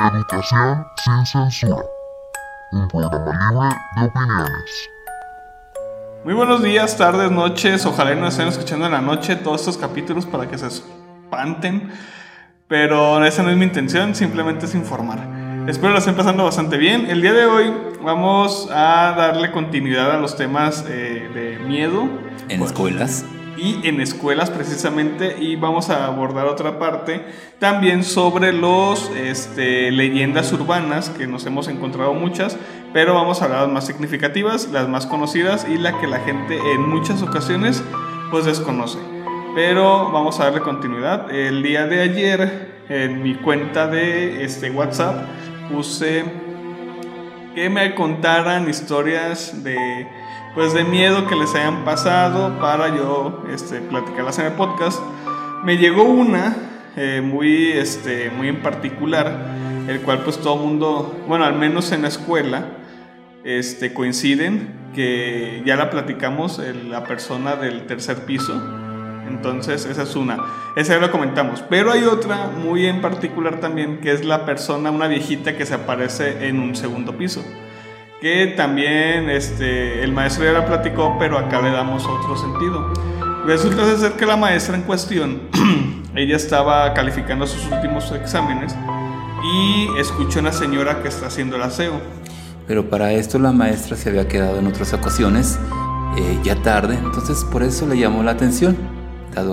Educación sin censura. Un programa libre de opiniones. Muy buenos días, tardes, noches. Ojalá nos estén escuchando en la noche todos estos capítulos para que se espanten. Pero esa no es mi intención, simplemente es informar. Espero lo estén pasando bastante bien. El día de hoy vamos a darle continuidad a los temas eh, de miedo. En escuelas y en escuelas precisamente y vamos a abordar otra parte también sobre los este, leyendas urbanas que nos hemos encontrado muchas pero vamos a hablar las más significativas las más conocidas y la que la gente en muchas ocasiones pues desconoce. Pero vamos a darle continuidad. El día de ayer en mi cuenta de este WhatsApp puse que me contaran historias de pues de miedo que les hayan pasado para yo este, platicarlas en el podcast. Me llegó una eh, muy, este, muy en particular, el cual pues todo mundo, bueno, al menos en la escuela, este, coinciden que ya la platicamos, la persona del tercer piso. Entonces, esa es una. Esa ya lo comentamos. Pero hay otra muy en particular también, que es la persona, una viejita que se aparece en un segundo piso que también este, el maestro ya la platicó, pero acá le damos otro sentido. Resulta ser que la maestra en cuestión, ella estaba calificando sus últimos exámenes y escuchó a una señora que está haciendo el aseo. Pero para esto la maestra se había quedado en otras ocasiones, eh, ya tarde, entonces por eso le llamó la atención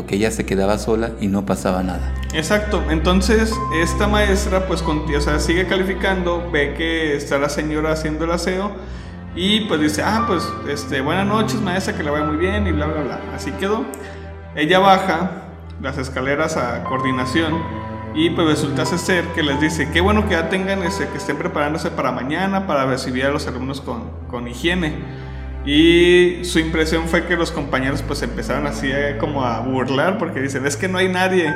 que ella se quedaba sola y no pasaba nada. Exacto, entonces esta maestra pues o sea, sigue calificando, ve que está la señora haciendo el aseo y pues dice, ah, pues este, buenas noches maestra, que le vaya muy bien y bla, bla, bla. Así quedó. Ella baja las escaleras a coordinación y pues resulta ser que les dice, qué bueno que ya tengan, ese, que estén preparándose para mañana, para recibir a los alumnos con, con higiene. Y su impresión fue que los compañeros pues empezaron así eh, como a burlar porque dicen, es que no hay nadie.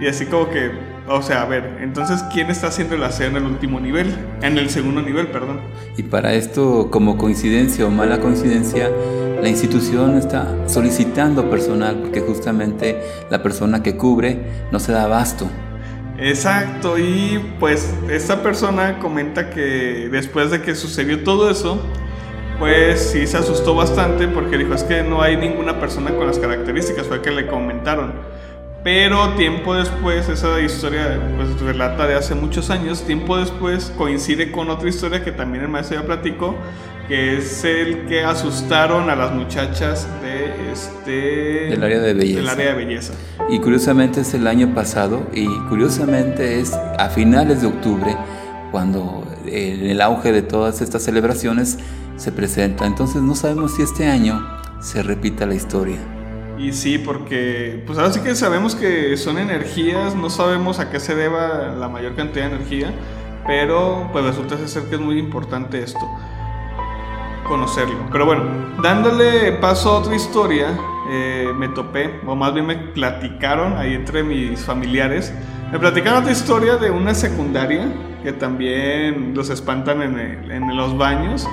Y así como que, o sea, a ver, entonces, ¿quién está haciendo el aseo en el último nivel? En el segundo nivel, perdón. Y para esto, como coincidencia o mala coincidencia, la institución está solicitando personal porque justamente la persona que cubre no se da abasto. Exacto, y pues esta persona comenta que después de que sucedió todo eso, pues sí se asustó bastante porque dijo es que no hay ninguna persona con las características, fue que le comentaron. Pero tiempo después, esa historia pues relata de hace muchos años, tiempo después coincide con otra historia que también el maestro ya platicó, que es el que asustaron a las muchachas de este del área de belleza. Del área de belleza. Y curiosamente es el año pasado y curiosamente es a finales de octubre cuando en el auge de todas estas celebraciones se presenta. Entonces no sabemos si este año se repita la historia. Y sí, porque pues ahora sí que sabemos que son energías, no sabemos a qué se deba la mayor cantidad de energía, pero pues resulta ser que es muy importante esto, conocerlo. Pero bueno, dándole paso a otra historia, eh, me topé, o más bien me platicaron ahí entre mis familiares, me platicaron otra historia de una secundaria que también los espantan en, en los baños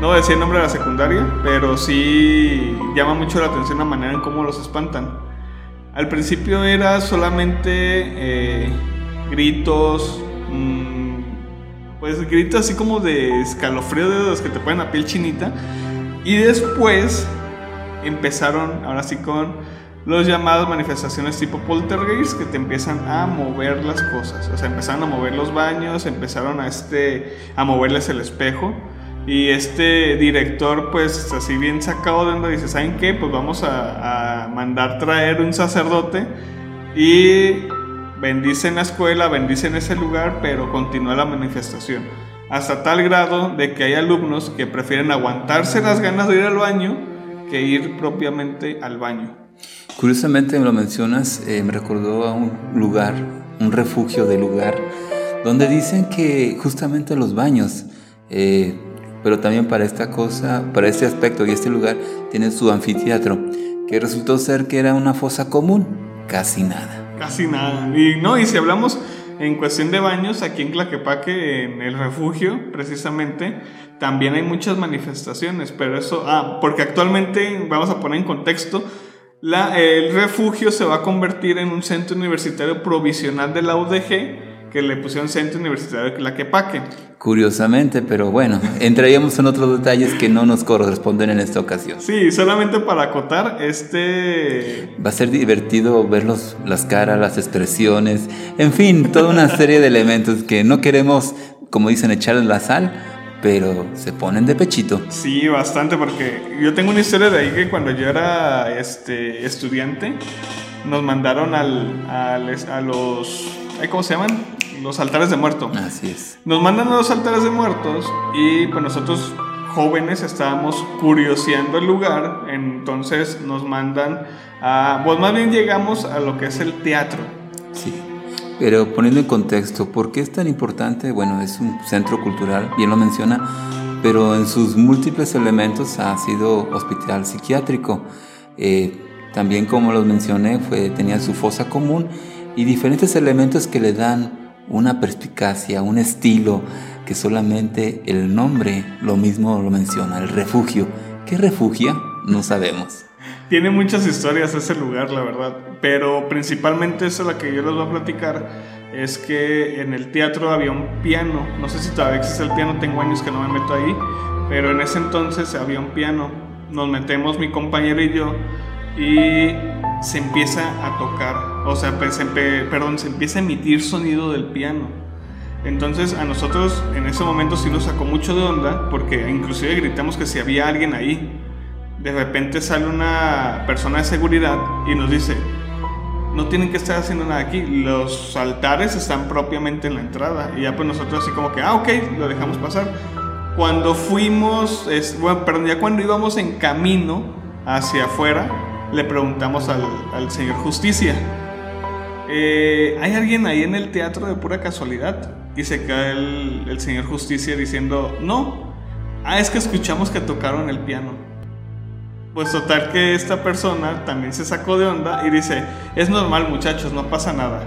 no voy a decir el nombre de la secundaria, pero sí llama mucho la atención la manera en cómo los espantan. Al principio era solamente eh, gritos, mm, pues gritos así como de escalofrío de los que te ponen la piel chinita. Y después empezaron, ahora sí con los llamados manifestaciones tipo poltergeist que te empiezan a mover las cosas. O sea, empezaron a mover los baños, empezaron a, este, a moverles el espejo. Y este director, pues así bien sacado de onda, dice, ¿saben qué? Pues vamos a, mandar traer un sacerdote y bendicen la escuela, bendicen ese lugar, pero continúa la manifestación. Hasta tal grado de que hay alumnos que prefieren aguantarse las ganas de ir al baño que ir propiamente al baño. Curiosamente me lo mencionas, eh, me recordó a un lugar, un refugio de lugar, donde dicen que justamente los baños eh, pero también para esta cosa, para este aspecto y este lugar, tiene su anfiteatro, que resultó ser que era una fosa común, casi nada. Casi nada. Y no, y si hablamos en cuestión de baños, aquí en Claquepaque, en el refugio, precisamente, también hay muchas manifestaciones, pero eso, ah, porque actualmente, vamos a poner en contexto, la, el refugio se va a convertir en un centro universitario provisional de la UDG, que le pusieron Centro Universitario de Tlaquepaque. Curiosamente, pero bueno, entraríamos en otros detalles que no nos corresponden en esta ocasión. Sí, solamente para acotar, este... Va a ser divertido ver los, las caras, las expresiones, en fin, toda una serie de elementos que no queremos, como dicen, echarle la sal, pero se ponen de pechito. Sí, bastante, porque yo tengo una historia de ahí que cuando yo era este, estudiante, nos mandaron al, al- a los... ¿eh, ¿Cómo se llaman? Los altares de muerto. Así es. Nos mandan a los altares de muertos y pues nosotros jóvenes estábamos curioseando el lugar, entonces nos mandan a... Pues más bien llegamos a lo que es el teatro. Sí. Pero poniendo en contexto, ¿por qué es tan importante? Bueno, es un centro cultural, bien lo menciona, pero en sus múltiples elementos ha sido hospital psiquiátrico. Eh, también, como los mencioné, fue, tenía su fosa común y diferentes elementos que le dan una perspicacia, un estilo que solamente el nombre lo mismo lo menciona, el refugio. ¿Qué refugia? No sabemos. Tiene muchas historias ese lugar, la verdad, pero principalmente esa la que yo les voy a platicar es que en el teatro había un piano, no sé si todavía existe el piano, tengo años que no me meto ahí, pero en ese entonces había un piano, nos metemos mi compañero y yo y se empieza a tocar, o sea, se perdón, se empieza a emitir sonido del piano. Entonces a nosotros en ese momento sí nos sacó mucho de onda porque inclusive gritamos que si había alguien ahí. De repente sale una persona de seguridad y nos dice, no tienen que estar haciendo nada aquí, los altares están propiamente en la entrada. Y ya pues nosotros así como que, ah, ok, lo dejamos pasar. Cuando fuimos, es, bueno, perdón, ya cuando íbamos en camino hacia afuera, le preguntamos al, al señor Justicia, eh, ¿hay alguien ahí en el teatro de pura casualidad? Y se cae el, el señor Justicia diciendo, no, ah, es que escuchamos que tocaron el piano. Pues total que esta persona también se sacó de onda y dice, es normal muchachos, no pasa nada.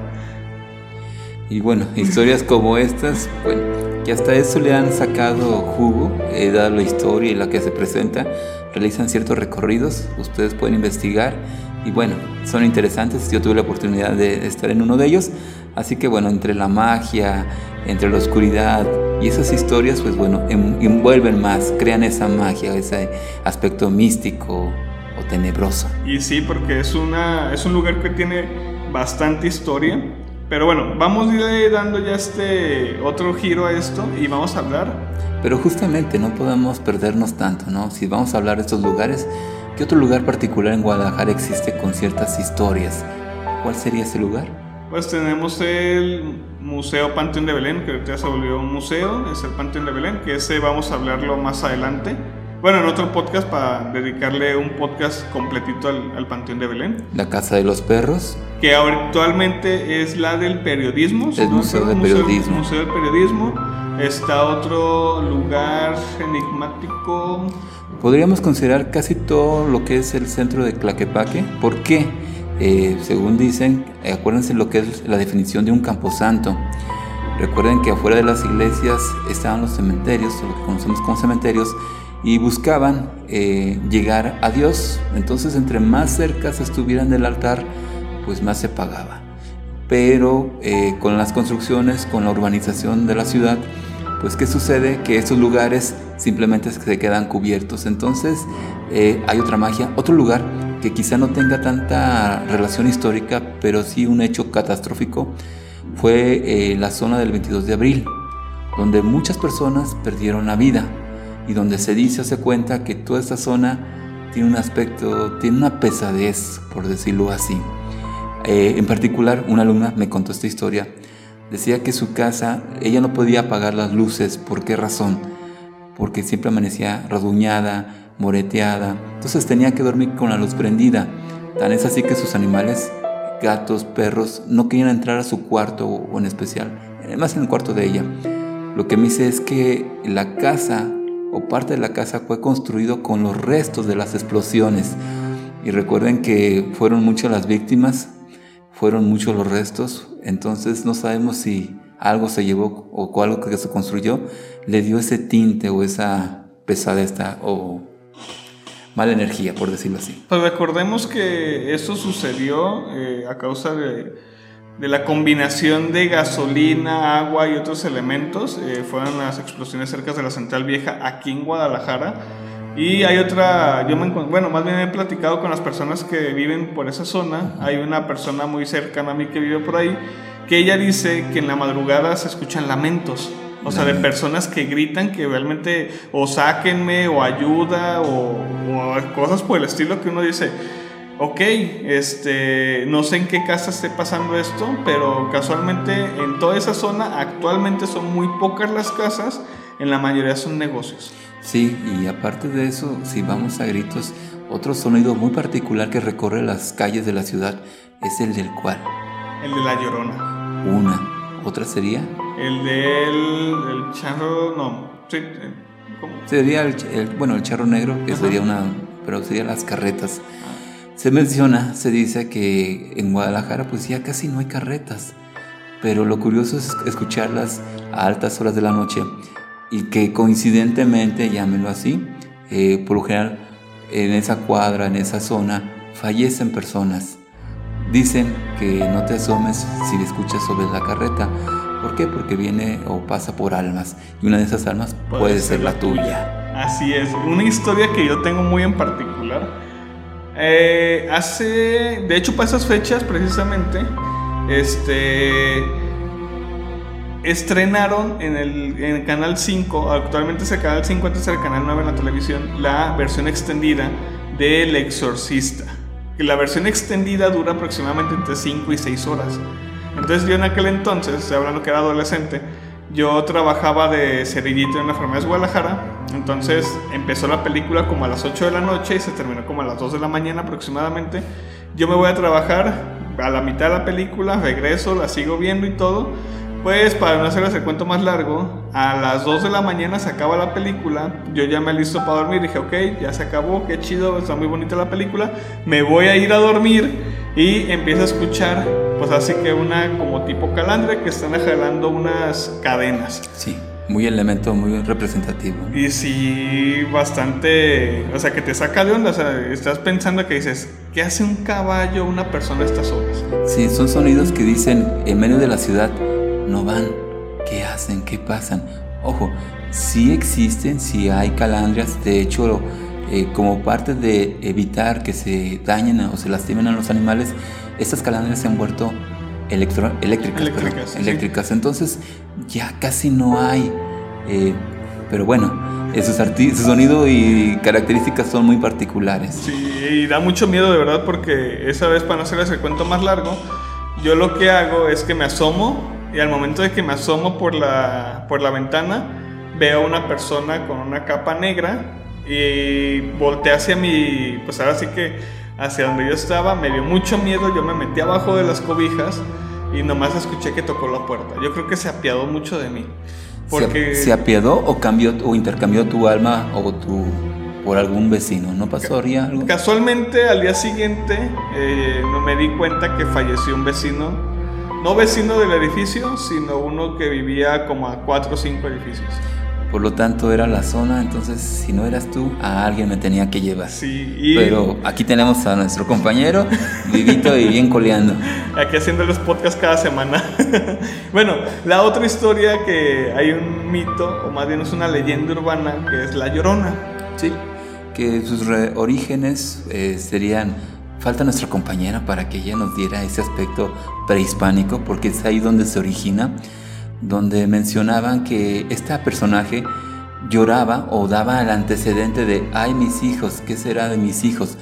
Y bueno, historias como estas, bueno, que hasta eso le han sacado jugo, eh, dada la historia y la que se presenta, realizan ciertos recorridos, ustedes pueden investigar y bueno, son interesantes, yo tuve la oportunidad de estar en uno de ellos, así que bueno, entre la magia, entre la oscuridad y esas historias, pues bueno, en- envuelven más, crean esa magia, ese aspecto místico o tenebroso. Y sí, porque es, una, es un lugar que tiene bastante historia. Pero bueno, vamos a ir dando ya este otro giro a esto y vamos a hablar Pero justamente no podemos perdernos tanto, ¿no? Si vamos a hablar de estos lugares, ¿qué otro lugar particular en Guadalajara existe con ciertas historias? ¿Cuál sería ese lugar? Pues tenemos el Museo Panteón de Belén, que ahorita ya se volvió un museo, es el Panteón de Belén, que ese vamos a hablarlo más adelante. Bueno, en otro podcast para dedicarle un podcast completito al, al Panteón de Belén, La Casa de los Perros, que actualmente es la del periodismo. El no Museo del Periodismo. Museo del Periodismo. Está otro lugar enigmático. Podríamos considerar casi todo lo que es el centro de Tlaquepaque. ¿Por qué? Eh, según dicen, eh, acuérdense lo que es la definición de un camposanto. Recuerden que afuera de las iglesias estaban los cementerios, lo que conocemos como cementerios, y buscaban eh, llegar a Dios. Entonces, entre más cerca se estuvieran del altar, pues más se pagaba. Pero eh, con las construcciones, con la urbanización de la ciudad, pues ¿qué sucede? Que esos lugares simplemente se quedan cubiertos. Entonces eh, hay otra magia, otro lugar que quizá no tenga tanta relación histórica, pero sí un hecho catastrófico, fue la zona del 22 de abril, donde muchas personas perdieron la vida y donde se dice o se cuenta que toda esta zona tiene un aspecto, tiene una pesadez, por decirlo así. Eh, en particular, una alumna me contó esta historia. Decía que su casa, ella no podía apagar las luces. ¿Por qué razón? Porque siempre amanecía rasguñada, moreteada. Entonces tenía que dormir con la luz prendida. Tan es así que sus animales, gatos, perros, no querían entrar a su cuarto o en especial, más en el cuarto de ella. Lo que me dice es que la casa parte de la casa fue construido con los restos de las explosiones. Y recuerden que fueron muchas las víctimas, fueron muchos los restos, entonces no sabemos si algo se llevó o algo que se construyó le dio ese tinte o esa pesadez o mala energía, por decirlo así. Pues recordemos que eso sucedió eh, a causa de de la combinación de gasolina, agua y otros elementos. Eh, fueron las explosiones cerca de la Central Vieja aquí en Guadalajara. Y hay otra, yo me bueno, más bien he platicado con las personas que viven por esa zona. Hay una persona muy cercana a mí que vive por ahí, que ella dice que en la madrugada se escuchan lamentos. O sea, de personas que gritan que realmente o sáquenme o ayuda o, o cosas por el estilo que uno dice, ok, este, no sé en qué casa esté pasando esto, pero casualmente en toda esa zona actualmente son muy pocas las casas, en la mayoría son negocios. Sí, y aparte de eso, si vamos a gritos, otro sonido muy particular que recorre las calles de la ciudad es el del cual. El de la llorona. Una. ¿Otra sería? El del el charro, no, sí, eh, ¿cómo? Sería el, bueno, el charro negro, que sería una, pero sería las carretas. Se menciona, se dice que en Guadalajara pues ya casi no hay carretas, pero lo curioso es escucharlas a altas horas de la noche y que coincidentemente, llámenlo así, eh, por lo general en esa cuadra, en esa zona, fallecen personas. Dicen que no te asomes si escuchas sobre la carreta. ¿Por qué? Porque viene o pasa por almas y una de esas almas puede, ser, la tuya. Así es, una historia que yo tengo muy en particular eh, hace, de hecho, para esas fechas precisamente, este, estrenaron en el, Canal 5, actualmente es el Canal 5, antes era el Canal 9 en la televisión, la versión extendida de El Exorcista. La versión extendida dura aproximadamente entre 5 y 6 horas. Entonces yo en aquel entonces, hablando que era adolescente, yo trabajaba de cerillito en la farmacia de Guadalajara, entonces empezó la película como a las 8 de la noche y se terminó como a las 2 de la mañana aproximadamente. Yo me voy a trabajar a la mitad de la película, regreso, la sigo viendo y todo. Pues para no hacerles el cuento más largo, a las 2 de la mañana se acaba la película, yo ya me listo para dormir, dije, ok, ya se acabó, qué chido, está muy bonita la película, me voy a ir a dormir y empiezo a escuchar, pues así que una como tipo calandria que están jalando unas cadenas. Sí. Muy elemento, muy representativo. Y sí, bastante, o sea, que te saca de onda, o sea, estás pensando que dices, ¿qué hace un caballo una persona a estas horas? Sí, son sonidos que dicen, en medio de la ciudad, no van, ¿qué hacen? ¿Qué pasan? Ojo, sí existen, sí hay calandrias, de hecho, eh, como parte de evitar que se dañen o se lastimen a los animales, estas calandrias se han vuelto electro, eléctricas. Eléctricas, eléctricas. Entonces ya casi no hay. Eh, pero bueno, esos su sonido y características son muy particulares. Sí, y da mucho miedo de verdad porque esa vez, para no hacerles el cuento más largo, yo lo que hago es que me asomo y al momento de que me asomo por la, por la ventana, veo a una persona con una capa negra y volteé hacia mi, pues ahora sí que hacia donde yo estaba, me dio mucho miedo, yo me metí abajo de las cobijas y nomás escuché que tocó la puerta. Yo creo que se apiadó mucho de mí. Porque... ¿Se, apiadó o cambió o intercambió tu alma o tu por algún vecino? ¿No pasó algo? Casualmente al día siguiente eh, no me di cuenta que falleció un vecino, no vecino del edificio, sino uno que vivía como a cuatro o cinco edificios. Por lo tanto, era la zona, entonces si no eras tú, a alguien me tenía que llevar. Sí, Pero aquí tenemos a nuestro compañero, vivito y bien coleando. Aquí haciendo los podcasts cada semana. bueno, la otra historia que hay un mito, o más bien es una leyenda urbana, que es La Llorona. Sí, que sus orígenes eh, serían falta nuestra compañera para que ella nos diera ese aspecto prehispánico, porque es ahí donde se origina donde mencionaban que este personaje lloraba o daba el antecedente de, ay mis hijos, ¿qué será de mis hijos?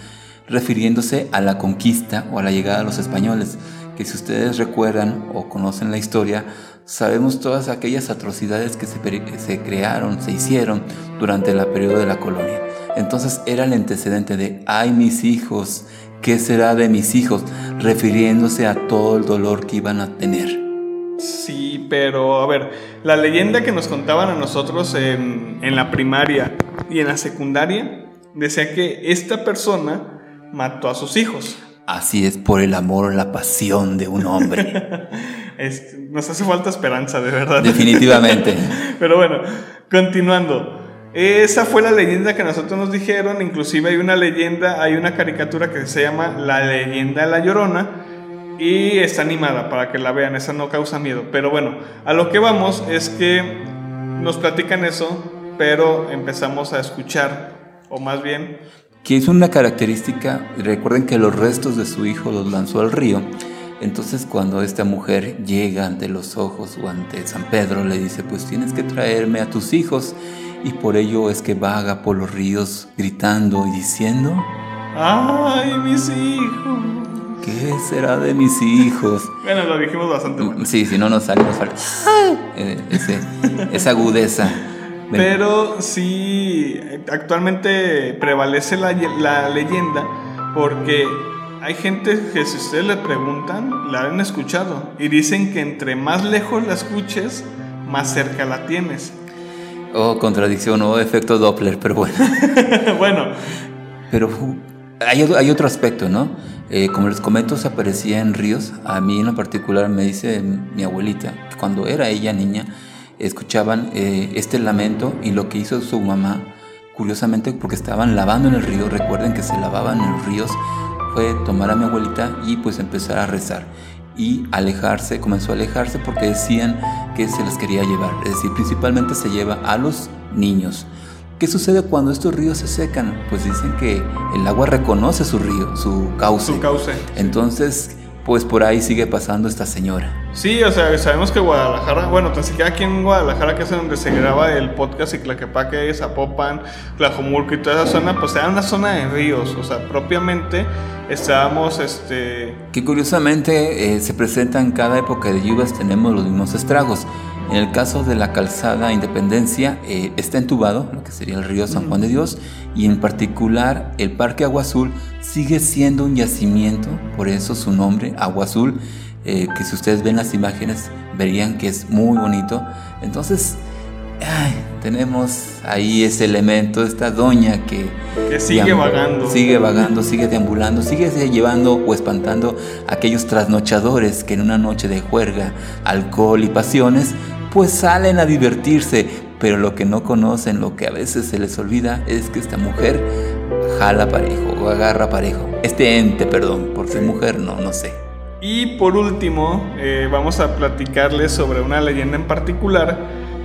refiriéndose a la conquista o a la llegada de los españoles, que si ustedes recuerdan o conocen la historia, sabemos todas aquellas atrocidades que se, se crearon, se hicieron durante el periodo de la colonia. Entonces era el antecedente de, ay mis hijos, ¿qué será de mis hijos? refiriéndose a todo el dolor que iban a tener. Sí, pero a ver, la leyenda que nos contaban a nosotros en, en la primaria y en la secundaria decía que esta persona mató a sus hijos. Así es por el amor o la pasión de un hombre. nos hace falta esperanza, de verdad. Definitivamente. Pero bueno, continuando. Esa fue la leyenda que nosotros nos dijeron. Inclusive hay una leyenda, hay una caricatura que se llama La leyenda de la Llorona, Y está animada para que la vean, esa no causa miedo. Pero bueno, a lo que vamos es que nos platican eso, pero empezamos a escuchar, o más bien... Que es una característica, recuerden que los restos de su hijo los lanzó al río. Entonces cuando esta mujer llega ante los ojos o ante San Pedro, le dice, pues tienes que traerme a tus hijos. Y por ello es que vaga por los ríos gritando y diciendo, ¡ay, mis hijos! ¿Qué será de mis hijos? Bueno, lo dijimos bastante mal. Sí, si no nos sale, nos falta eh, esa agudeza. Pero sí, actualmente prevalece la, la, leyenda porque hay gente que si ustedes le preguntan, la han escuchado y dicen que entre más lejos la escuches, más cerca la tienes. Oh, contradicción o oh, efecto Doppler, pero bueno. bueno. Pero hay, hay otro aspecto, ¿no? Eh, como les comento, se aparecía en ríos. A mí en lo particular me dice mi abuelita que cuando era ella niña escuchaban eh, este lamento y lo que hizo su mamá, curiosamente porque estaban lavando en el río, recuerden que se lavaban en los ríos, fue tomar a mi abuelita y pues empezar a rezar y alejarse, comenzó a alejarse porque decían que se les quería llevar, es decir, principalmente se lleva a los niños. ¿Qué sucede cuando estos ríos se secan? Pues dicen que el agua reconoce su río, su cauce. Su cauce. Entonces, pues por ahí sigue pasando esta señora. Sí, o sea, sabemos que Guadalajara, bueno, tan siquiera aquí en Guadalajara, que es donde se graba el podcast y Tlaquepaque, Zapopan, Tlajomulco y toda esa zona, pues era una zona de ríos, o sea, propiamente estábamos, este... Que curiosamente eh, se presenta en cada época de lluvias, tenemos los mismos estragos. En el caso de la calzada Independencia, eh, está entubado, lo que sería el río San Juan de Dios, y en particular el Parque Agua Azul sigue siendo un yacimiento, por eso su nombre, Agua Azul, eh, que si ustedes ven las imágenes verían que es muy bonito. Entonces, tenemos ahí ese elemento, esta doña que, que sigue vagando. Sigue vagando, sigue deambulando, sigue llevando o espantando a aquellos trasnochadores que en una noche de juerga, alcohol y pasiones pues salen a divertirse, pero lo que no conocen, lo que a veces se les olvida, es que esta mujer jala parejo o agarra parejo. Este ente, perdón, por ser mujer, no, no sé. Y por último, eh, vamos a platicarles sobre una leyenda en particular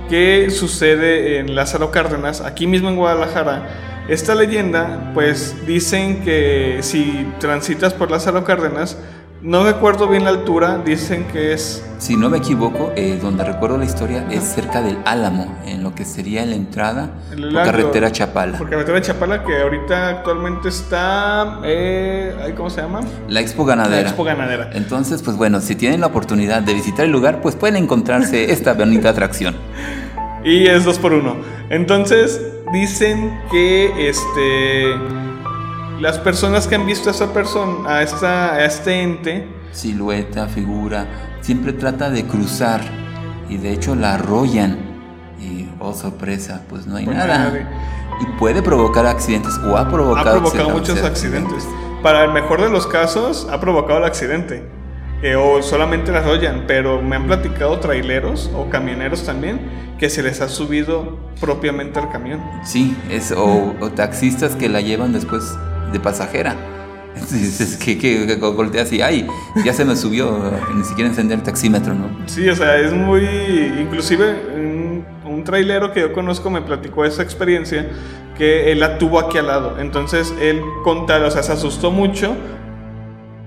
que sucede en Lázaro Cárdenas, aquí mismo en Guadalajara. Esta leyenda, pues dicen que si transitas por Lázaro Cárdenas, no recuerdo bien la altura, dicen que es... Si no me equivoco, eh, donde recuerdo la historia es cerca del Álamo, en lo que sería la entrada por carretera Chapala. Por carretera Chapala, que ahorita actualmente está... Eh, ¿Cómo se llama? La Expo Ganadera. La Expo Ganadera. Entonces, pues bueno, si tienen la oportunidad de visitar el lugar, pues pueden encontrarse esta bonita atracción. Y es dos por uno. Entonces, dicen que este las personas que han visto a esa persona, a, esta, a este ente, silueta, figura, siempre trata de cruzar y de hecho la arrollan y oh sorpresa, pues no hay pues nada. Y puede provocar accidentes o ha provocado, ha provocado muchos accidentes. Para el mejor de los casos ha provocado el accidente. Eh, o solamente la arrollan, pero me han platicado traileros o camioneros también que se les ha subido propiamente al camión. Sí, es, o, o taxistas que la llevan después de pasajera. Dices que, que, volteas y ay, ya se me subió, ni siquiera encender el taxímetro, ¿no? Sí, o sea, es muy. Inclusive un, un trailero que yo conozco me platicó esa experiencia que él la tuvo aquí al lado. Entonces él contaba, o sea, se asustó mucho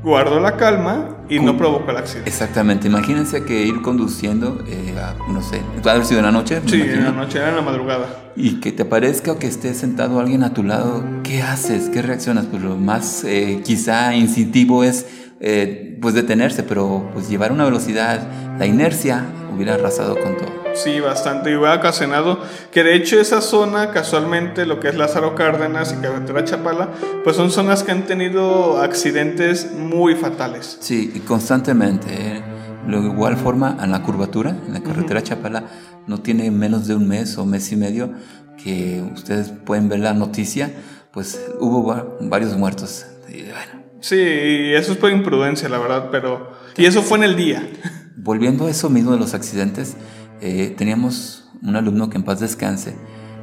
guardó la calma y no provocó el accidente. Exactamente, imagínense que ir conduciendo, eh, no sé, va a haber sido en la noche. Sí, en la noche, era en la madrugada. Y que te parezca o que esté sentado alguien a tu lado, ¿qué haces? ¿Qué reaccionas? Pues lo más eh, quizá instintivo es eh, pues detenerse, pero pues llevar una velocidad, la inercia hubiera arrasado con todo. Sí, bastante. Y hubiera ocasionado que de hecho esa zona, casualmente, lo que es Lázaro Cárdenas y Carretera Chapala, pues son zonas que han tenido accidentes muy fatales. Sí, y constantemente. ¿eh? De igual forma, en la curvatura, en la carretera Chapala, no tiene menos de un mes o mes y medio que ustedes pueden ver la noticia, pues hubo varios muertos. Y bueno. Sí, eso es por imprudencia, la verdad, pero... Y eso fue en el día. Volviendo a eso mismo de los accidentes, eh, teníamos un alumno que en paz descanse.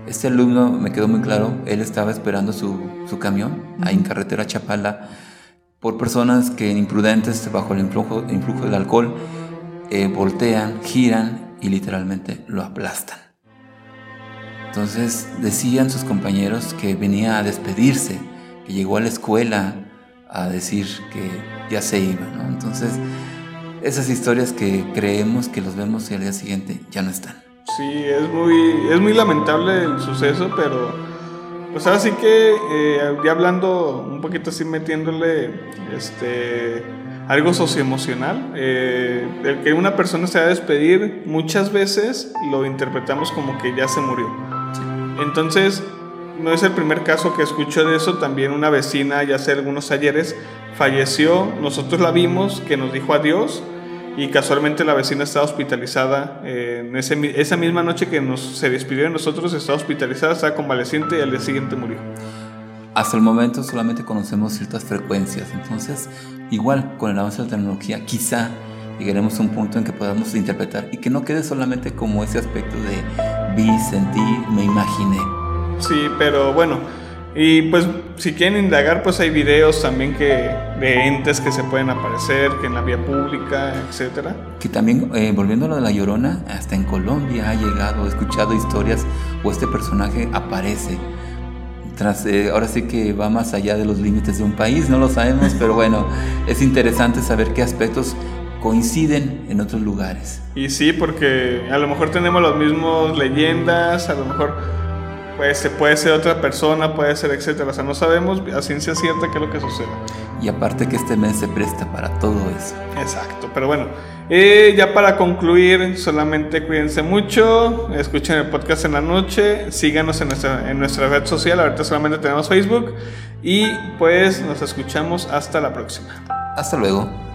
Este alumno me quedó muy claro, él estaba esperando su, su camión ahí en carretera Chapala por personas que imprudentes bajo el influjo, influjo del alcohol eh, voltean, giran y literalmente lo aplastan. Entonces decían sus compañeros que venía a despedirse, que llegó a la escuela a decir que ya se iba. Entonces esas historias que creemos que los vemos y al día siguiente ya no están. Sí, es muy, es muy lamentable el suceso, pero pues ahora sí que eh, ya hablando un poquito así metiéndole este algo socioemocional, eh, el que una persona se va a despedir muchas veces lo interpretamos como que ya se murió. Entonces, no es el primer caso que escucho de eso, también una vecina ya hace algunos ayeres falleció, nosotros la vimos, que nos dijo adiós y casualmente la vecina estaba hospitalizada. Eh, en esa misma noche que nos, se despidió de nosotros, estaba hospitalizada, estaba convaleciente y al día siguiente murió. Hasta el momento solamente conocemos ciertas frecuencias, entonces igual con el avance de la tecnología quizá llegaremos a un punto en que podamos interpretar y que no quede solamente como ese aspecto de vi, sentí, me imaginé. Sí, pero bueno, y pues si quieren indagar, pues hay videos también que de entes que se pueden aparecer, que en la vía pública, etcétera. Que también, eh, volviendo a lo de la Llorona, hasta en Colombia ha llegado, he escuchado historias o este personaje aparece. Tras, eh, ahora sí que va más allá de los límites de un país, no lo sabemos, pero bueno, es interesante saber qué aspectos coinciden en otros lugares. Y sí, porque a lo mejor tenemos las mismas leyendas, a lo mejor pues puede ser otra persona, puede ser etcétera. O sea, no sabemos a ciencia cierta qué es lo que sucede. Y aparte que este mes se presta para todo eso. Exacto, pero bueno, eh, ya para concluir, solamente cuídense mucho, escuchen el podcast en la noche, síganos en nuestra, en nuestra red social, ahorita solamente tenemos Facebook y pues nos escuchamos hasta la próxima. Hasta luego.